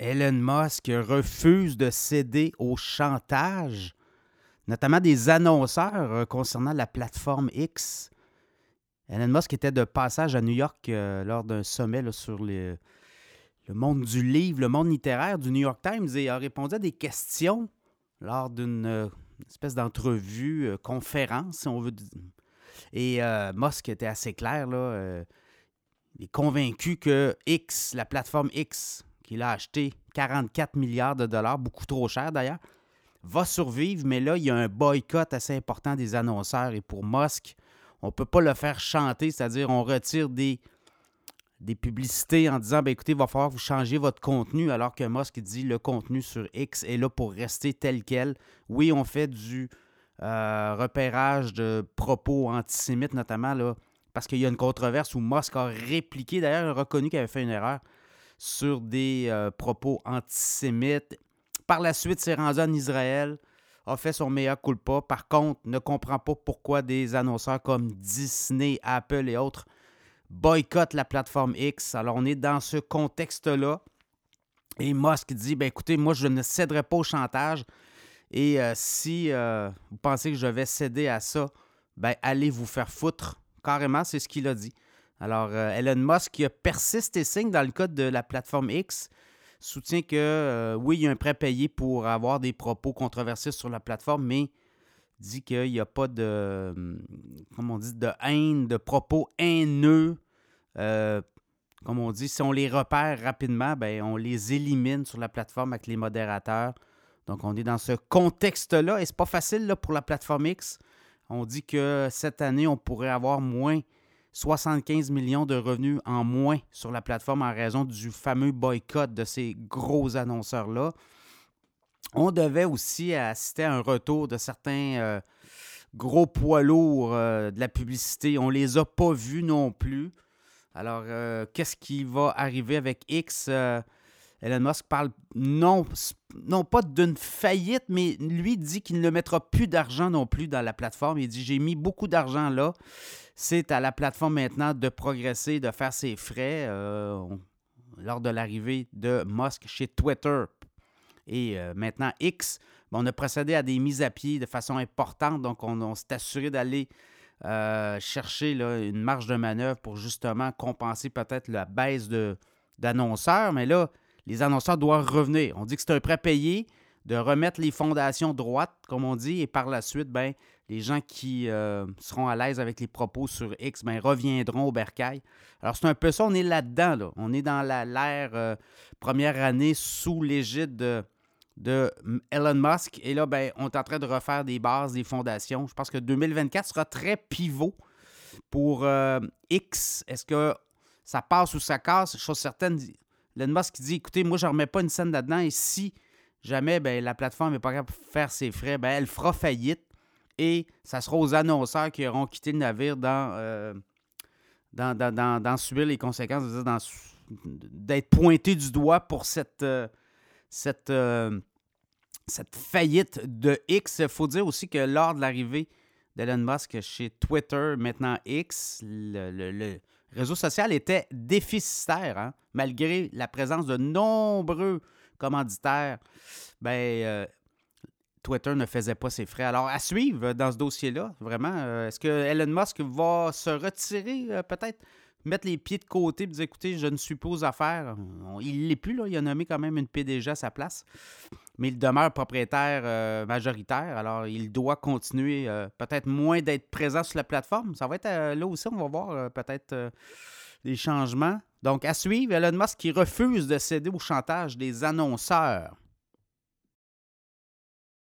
Elon Musk refuse de céder au chantage, notamment des annonceurs euh, concernant la plateforme X. Elon Musk était de passage à New York euh, lors d'un sommet sur le monde du livre, le monde littéraire du New York Times et a répondu à des questions lors d'une euh, espèce d'entrevue, conférence, si on veut. Et Musk était assez clair, il est convaincu que X, la plateforme X, qu'il a acheté 44 milliards de dollars, beaucoup trop cher d'ailleurs, va survivre, mais là, il y a un boycott assez important des annonceurs. Et pour Musk, on ne peut pas le faire chanter, c'est-à-dire on retire des, publicités en disant ben, écoutez, il va falloir vous changer votre contenu, alors que Musk dit le contenu sur X est là pour rester tel quel. Oui, on fait du euh, repérage de propos antisémites, notamment parce qu'il y a une controverse où Musk a répliqué, d'ailleurs, il a reconnu qu'il avait fait une erreur sur des euh, propos antisémites. Par la suite, s'est rendu en Israël, a fait son meilleur culpa. Par contre, ne comprend pas pourquoi des annonceurs comme Disney, Apple et autres boycottent la plateforme X. Alors, on est dans ce contexte-là. Et Musk dit ben écoutez, moi, je ne céderai pas au chantage. Et euh, si euh, vous pensez que je vais céder à ça, ben allez vous faire foutre. Carrément, c'est ce qu'il a dit. Alors, euh, Elon Musk persiste et signe dans le code de la plateforme X, soutient que euh, oui, il y a un prêt payé pour avoir des propos controversés sur la plateforme, mais dit qu'il n'y a pas de, hum, on dit, de haine, de propos haineux. Euh, comme on dit, si on les repère rapidement, ben, on les élimine sur la plateforme avec les modérateurs. Donc, on est dans ce contexte-là et c'est pas facile là, pour la plateforme X. On dit que cette année, on pourrait avoir moins 75 millions de revenus en moins sur la plateforme en raison du fameux boycott de ces gros annonceurs-là. On devait aussi assister à un retour de certains euh, gros poids lourds euh, de la publicité. On ne les a pas vus non plus. Alors, euh, qu'est-ce qui va arriver avec X? Elon Musk parle non, pas d'une faillite, mais lui dit qu'il ne mettra plus d'argent non plus dans la plateforme. Il dit J'ai mis beaucoup d'argent là. C'est à la plateforme maintenant de progresser, de faire ses frais. Euh, lors de l'arrivée de Musk chez Twitter et euh, maintenant X, ben, on a procédé à des mises à pied de façon importante. Donc, on, s'est assuré d'aller euh, chercher une marge de manœuvre pour justement compenser peut-être la baisse d'annonceurs. Mais là, les annonceurs doivent revenir. On dit que c'est un prêt payé de remettre les fondations droites, comme on dit, et par la suite, ben, les gens qui euh, seront à l'aise avec les propos sur X ben, reviendront au bercail. Alors, c'est un peu ça, on est là-dedans. Là. On est dans l'ère euh, première année sous l'égide de, de, Elon Musk. Et là, ben, on est en train de refaire des bases, des fondations. Je pense que 2024 sera très pivot pour euh, X. Est-ce que ça passe ou ça casse? Chose certaine, Elon Musk dit écoutez, moi, je ne remets pas une scène là-dedans et si jamais ben, la plateforme n'est pas capable de faire ses frais, ben, elle fera faillite et ça sera aux annonceurs qui auront quitté le navire dans, euh, dans, subir les conséquences, d'être pointés du doigt pour cette, euh, cette, euh, cette faillite de X. Il faut dire aussi que lors de l'arrivée d'Elon Musk chez Twitter, maintenant X, le réseau social était déficitaire, hein. malgré la présence de nombreux commanditaires. Ben, euh, Twitter ne faisait pas ses frais. Alors, à suivre dans ce dossier-là, vraiment, euh, est-ce que Elon Musk va se retirer euh, peut-être? Mettre les pieds de côté et dire écoutez, je ne suis pas aux affaires. Il l'est plus, là. il a nommé quand même une PDG à sa place, mais il demeure propriétaire euh, majoritaire. Alors, il doit continuer, euh, peut-être moins d'être présent sur la plateforme. Ça va être euh, là aussi, on va voir peut-être des changements. Donc, à suivre, Elon Musk qui refuse de céder au chantage des annonceurs.